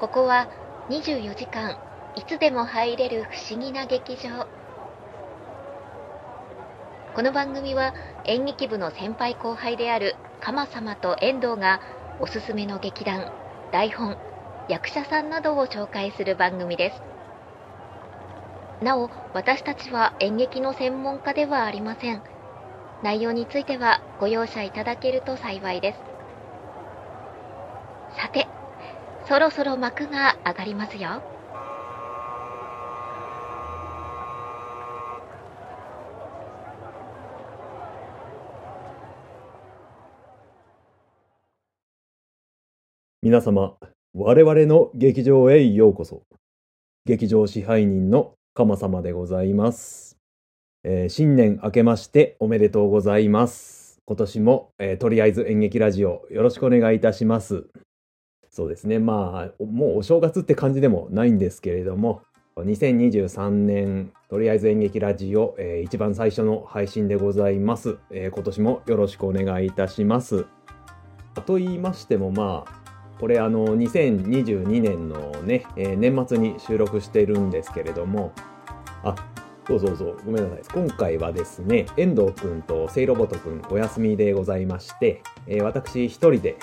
ここは24時間いつでも入れる不思議な劇場。この番組は演劇部の先輩後輩である鎌様と遠藤がおすすめの劇団台本役者さんなどを紹介する番組です。なお私たちは演劇の専門家ではありません。内容についてはご容赦いただけると幸いです。さてそろそろ幕が上がりますよ皆様、我々の劇場へようこそ。劇場支配人の鎌様でございます、えー新年明けましておめでとうございます。今年も、えーとりあえず演劇ラジオよろしくお願いいたします。そうですね、まあ、もうお正月って感じでもないんですけれども、2023年とりあえず演劇ラジオ、えー一番最初の配信でございます、えー今年もよろしくお願いいたします。と言いましてもまあこれあの2022年のね、えー年末に収録しているんですけれどもあそうそうそうごめんなさい今回はですね遠藤くんとセイロボトくんお休みでございまして、えー私一人で、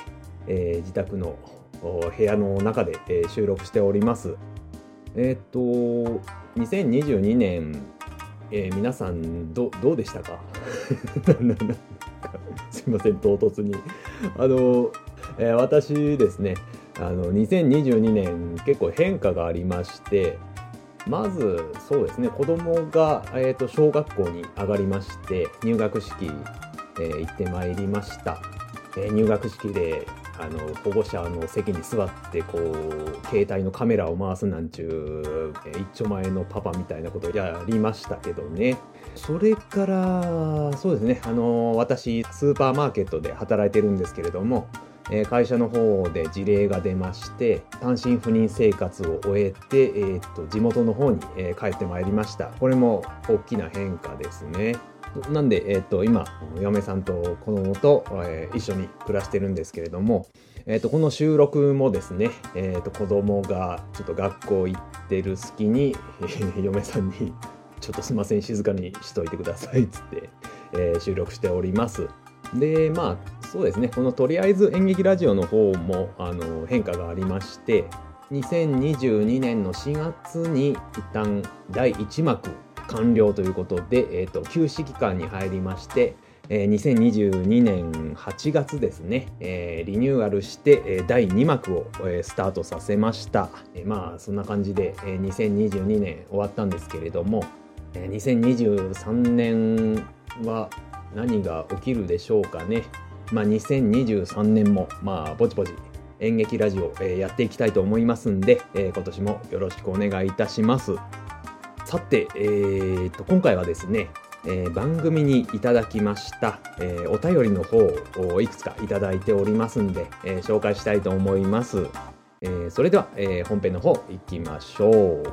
えー自宅の部屋の中で、えー収録しております。えーっと2022年、えー皆さんどどうでしたか？すいません唐突に。あのえー私ですねあの2022年結構変化がありましてまずそうですね子供が、えー、と小学校に上がりまして入学式、えー行ってまいりました、えー入学式であの保護者の席に座ってこう携帯のカメラを回すなんちゅう、一丁前のパパみたいなことをやりましたけどね。それからそうですね。あの私スーパーマーケットで働いてるんですけれども会社の方で事例が出まして単身赴任生活を終えて、えーっと地元の方に、帰ってまいりました。これも大きな変化ですね。なんで、えーと今嫁さんと子供と、えー一緒に暮らしてるんですけれども、えーとこの収録もですね、えーと子供がちょっと学校行ってる隙に、え ー嫁さんに「ちょっとすいません静かにしといてください」っつって、えー収録しております。でまあそうですねこのとりあえず演劇ラジオの方もあの変化がありまして2022年の4月に一旦第1幕完了ということで、えー、と休止期間に入りまして、えー2022年8月ですね、えーリニューアルして、えー第2幕を、えースタートさせました、えーまあそんな感じで、えー2022年終わったんですけれども、えー2023年は何が起きるでしょうかね。まあ、2023年も、まあ、ぼちぼち演劇ラジオ、えーやっていきたいと思いますんで、えー今年もよろしくお願いいたします。さて、えーと、今回はですね、えー番組にいただきました、えーお便りの方をいくつかいただいておりますんで、えー紹介したいと思います。えーそれでは、えー本編の方行きましょう。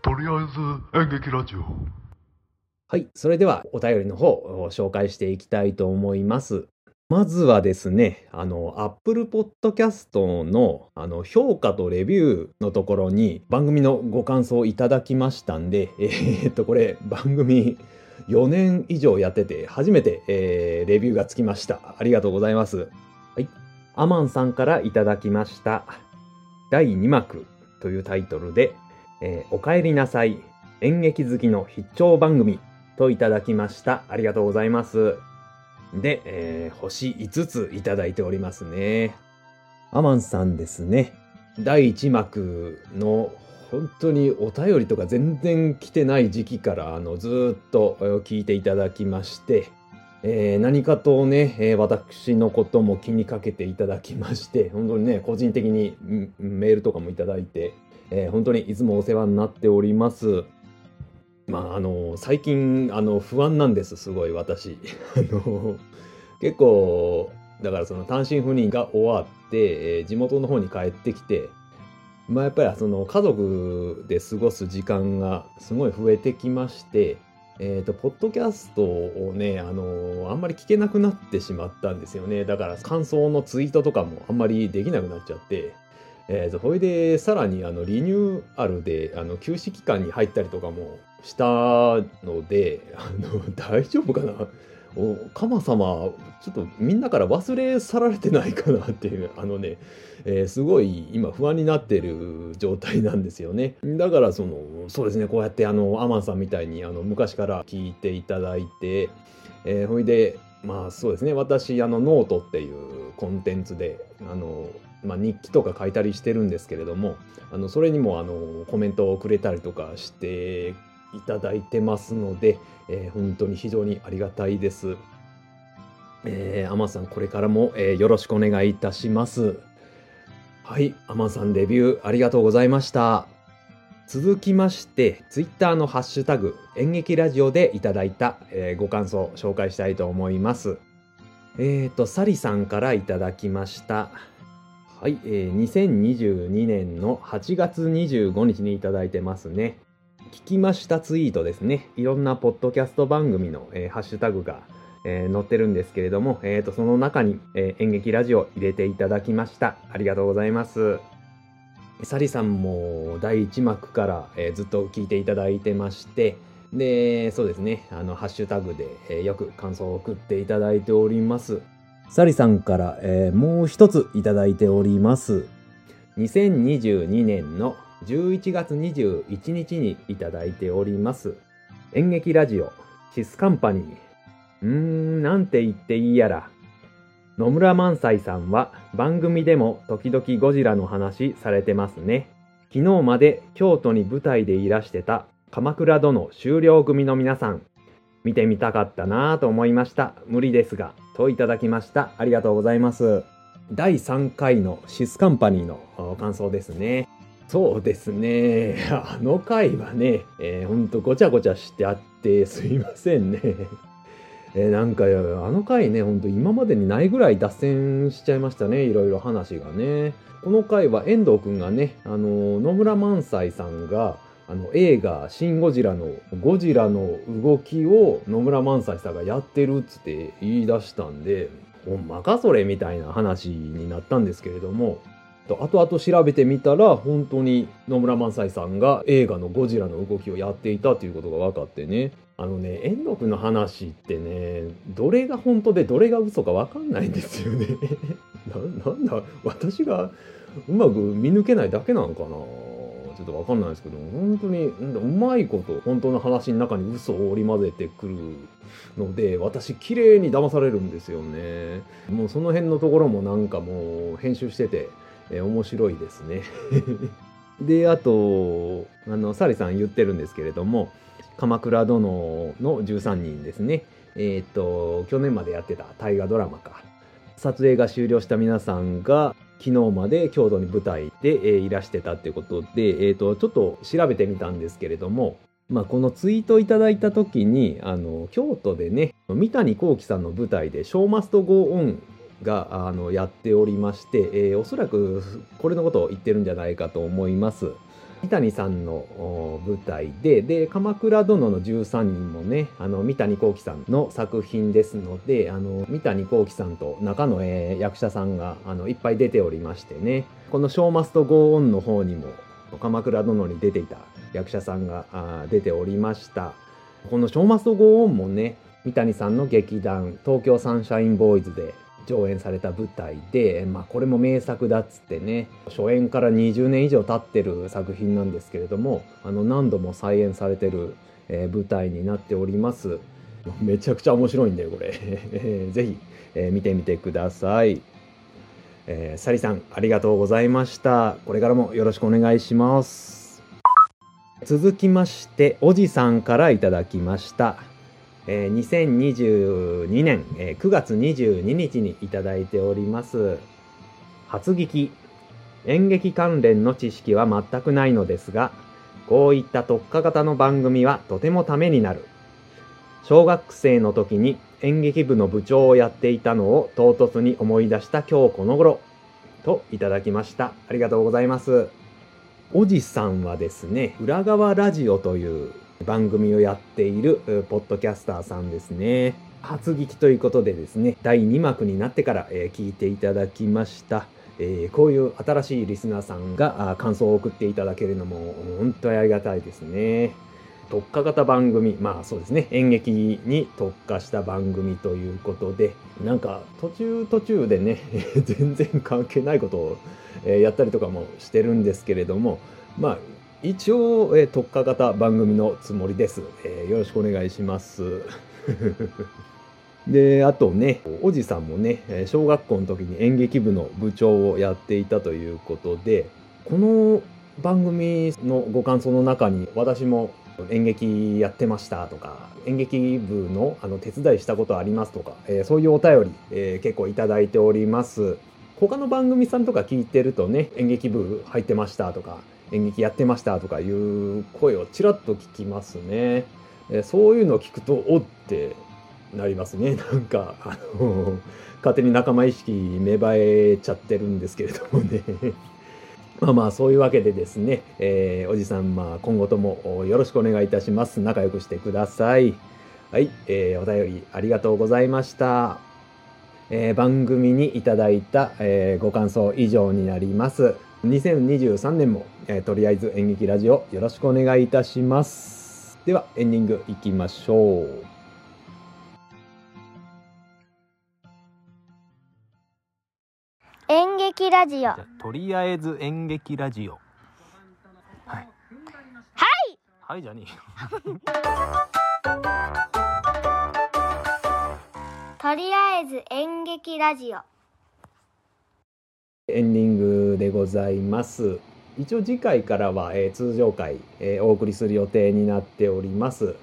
とりあえず演劇ラジオはい、それではお便りの方を紹介していきたいと思います。まずはですね、あの、Apple Podcast のあの評価とレビューのところに番組のご感想をいただきましたんで、えーっと、これ番組4年以上やってて初めて、えーレビューがつきました。ありがとうございます。はい。アマンさんからいただきました。第2幕というタイトルで、えーおかえりなさい。演劇好きの必聴番組といただきました。ありがとうございます。で、えー星5ついただいておりますね。アマンさんですね。第1幕の本当にお便りとか全然来てない時期からあのずっと聞いていただきまして、えー何かとね、えー私のことも気にかけていただきまして、本当にね、個人的にメールとかもいただいて、えー本当にいつもお世話になっております。まあ、あの、最近、あの、不安なんです、すごい、私。あの、結構、だからその単身赴任が終わって、えー地元の方に帰ってきて、まあやっぱりその家族で過ごす時間がすごい増えてきまして、えっ、と、ポッドキャストをね、あのあんまり聞けなくなってしまったんですよね。だから感想のツイートとかもあんまりできなくなっちゃって、えー、それでさらにあのリニューアルであの休止期間に入ったりとかもしたので、あの 大丈夫かな？おカマ様、ちょっとみんなから忘れ去られてないかなっていう、あのね、えーすごい今不安になってる状態なんですよね。だからその、そうですね、こうやってあの、アマンさんみたいにあの昔から聞いていただいて、えーほいで、まあそうですね、私、あの、ノートっていうコンテンツで、あの、まあ、日記とか書いたりしてるんですけれども、あの、それにもあの、コメントをくれたりとかしていただいてますので、えー本当に非常にありがたいです。えー、アマさん、これからも、えーよろしくお願いいたします。はい、アマさんレビューありがとうございました。続きまして、ツイッターのハッシュタグ、演劇ラジオでいただいた、えーご感想を紹介したいと思います。えーと、サリさんからいただきました。はい、えー2022年の8月25日にいただいてますね。聞きましたツイートですね。いろんなポッドキャスト番組の、えーハッシュタグが、えー載ってるんですけれども、えーと、その中に、えー演劇ラジオ入れていただきました。ありがとうございます。サリさんも第1幕から、えーずっと聞いていただいてまして、で、そうですね、あの、ハッシュタグで、えーよく感想を送っていただいております。サリさんから、えーもう一ついただいております。2022年の11月21日にいただいております。演劇ラジオ、シスカンパニー。うーん、なんて言っていいやら。野村萬斎さんは番組でも時々ゴジラの話されてますね。昨日まで京都に舞台でいらしてた鎌倉殿終了組の皆さん。見てみたかったなぁと思いました。無理ですが。といただきました。ありがとうございます。第3回のシスカンパニーの感想ですね。そうですね。あの回はね、えー、ほんとごちゃごちゃしてあってすいませんね。えーなんか、あの回ね、ほんと今までにないぐらい脱線しちゃいましたね。いろいろ話がね。この回は遠藤くんがね、あの、野村萬斎さんが、あの、映画、シン・ゴジラの、ゴジラの動きを野村萬斎さんがやってるっつって言い出したんで、ほんまかそれみたいな話になったんですけれども、と後々調べてみたら、本当に野村萬斎さんが映画のゴジラの動きをやっていたということが分かってね。あのね、遠藤くんの話ってね、どれが本当でどれが嘘か分かんないんですよね。ななんだ、私がうまく見抜けないだけなのかなちょっと分かんないですけど、本当にうまいこと本当の話の中に嘘を織り交ぜてくるので、私綺麗に騙されるんですよね。もうその辺のところもなんかもう編集してて、えー面白いですね。で、あと、あの、サリさん言ってるんですけれども、鎌倉殿の13人ですね。えっ、と、去年までやってた大河ドラマか。撮影が終了した皆さんが、昨日まで京都に舞台で、えーいらしてたってことで、えっ、と、ちょっと調べてみたんですけれども、まあ、このツイートいただいた時に、あの、京都でね、三谷幸喜さんの舞台で、ショーマストゴーオンが、あの、やっておりまして、えーおそらくこれのことを言ってるんじゃないかと思います。三谷さんの舞台で、で、鎌倉殿の13人もね、あの、三谷幸喜さんの作品ですので、あの、三谷幸喜さんと中の、えー役者さんが、あの、いっぱい出ておりましてね、このショーマストゴーンの方にも、鎌倉殿に出ていた役者さんが出ておりました。このショーマストゴーンもね、三谷さんの劇団、東京サンシャインボーイズで上演された舞台で、まあこれも名作だっつってね、初演から20年以上経ってる作品なんですけれども、あの何度も再演されてる、えー舞台になっております。めちゃくちゃ面白いんだよ、これ。え ーぜひ、えー見てみてください。えーサリさん、ありがとうございました。これからもよろしくお願いします。続きまして、おじさんからいただきました。えー2022年、えー9月22日にいただいております。初聞き。演劇関連の知識は全くないのですが、こういった特化型の番組はとてもためになる。小学生の時に演劇部の部長をやっていたのを唐突に思い出した今日この頃。といただきました。ありがとうございます。おじさんはですね、裏側ラジオという番組をやっているポッドキャスターさんですね。初聞きということでですね、第2幕になってから、え、聞いていただきました。えー、こういう新しいリスナーさんが感想を送っていただけるのも本当にありがたいですね。特化型番組、まあそうですね、演劇に特化した番組ということで、なんか途中途中でね、全然関係ないことをやったりとかもしてるんですけれども、まあ一応特化型番組のつもりです。えー、よろしくお願いします。で、あとね、おじさんもね、小学校の時に演劇部の部長をやっていたということで、この番組のご感想の中に私も演劇やってましたとか、演劇部のあの手伝いしたことありますとか、えー、そういうお便り、えー、結構いただいております。他の番組さんとか聞いてるとね、演劇部入ってましたとか、演劇やってましたとかいう声をちらっと聞きますね。え、そういうのを聞くと、おってなりますね。なんか、あの、勝手に仲間意識芽生えちゃってるんですけれどもね。まあまあ、そういうわけでですね、えー、おじさん、まあ、今後ともよろしくお願いいたします。仲良くしてください。はい、えー、お便りありがとうございました。えー、番組にいただいた、えー、ご感想以上になります。2023年も、えー、とりあえず演劇ラジオよろしくお願いいたします。では、エンディングいきましょう。演劇ラジオ。とりあえず演劇ラジオ。はい。はい！はいじゃね とりあえず演劇ラジオエンディングでございます一応次回からは、えー、通常回、えー、お送りする予定になっております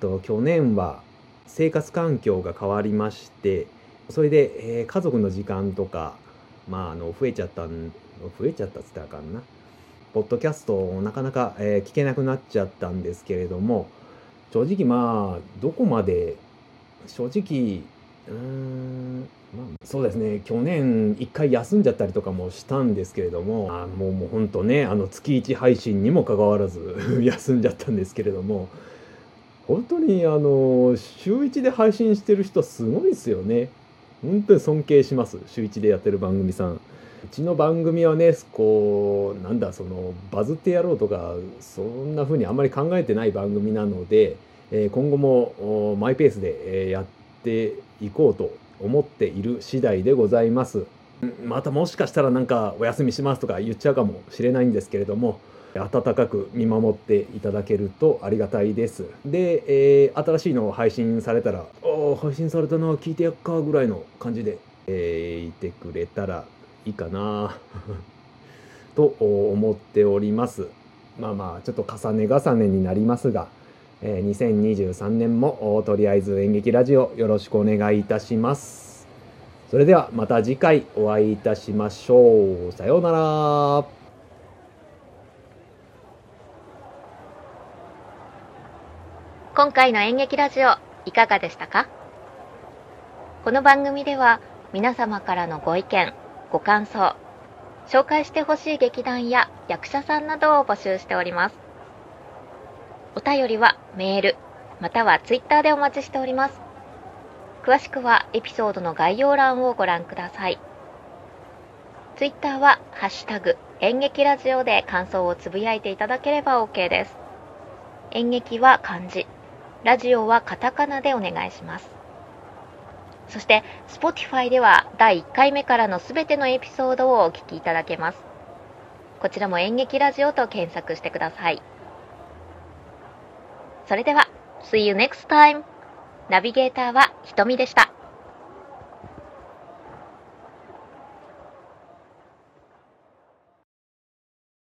と去年は生活環境が変わりましてそれで、えー、家族の時間とかまあ、あの、増えちゃったん、増えちゃったっつったらあかんな。ポッドキャストをなかなか、えー、聞けなくなっちゃったんですけれども、正直まあ、どこまで、正直、うーん、まあ、そうですね、去年一回休んじゃったりとかもしたんですけれども、あもうもうほんとね、あの月1配信にもかかわらず 休んじゃったんですけれども、本当にあの、週1で配信してる人すごいですよね。本当に尊敬します。週一でやってる番組さん。うちの番組はね、こう、なんだ、その、バズってやろうとか、そんな風にあんまり考えてない番組なので、え、今後もマイペースで、えやっていこうと思っている次第でございます。またもしかしたらなんかお休みしますとか言っちゃうかもしれないんですけれども、温かく見守っていただけるとありがたいです。で、えー、新しいのを配信されたら、お配信されたな、聞いてやっかぐらいの感じで、えー、いてくれたらいいかな と思っております。まあまあ、ちょっと重ね重ねになりますが、えー、2023年もとりあえず演劇ラジオよろしくお願いいたします。それではまた次回お会いいたしましょう。さようなら。今回の演劇ラジオいかがでしたか？この番組では皆様からのご意見、ご感想、紹介してほしい劇団や役者さんなどを募集しております。お便りはメール、またはツイッターでお待ちしております。詳しくはエピソードの概要欄をご覧ください。ツイッターはハッシュタグ演劇ラジオで感想をつぶやいていただければ OK です。演劇は漢字。ラジオはカタカナでお願いします。そして、Spotify では第1回目からのすべてのエピソードをお聞きいただけます。こちらも演劇ラジオと検索してください。それでは、See you next time! ナビゲーターはひとみでした。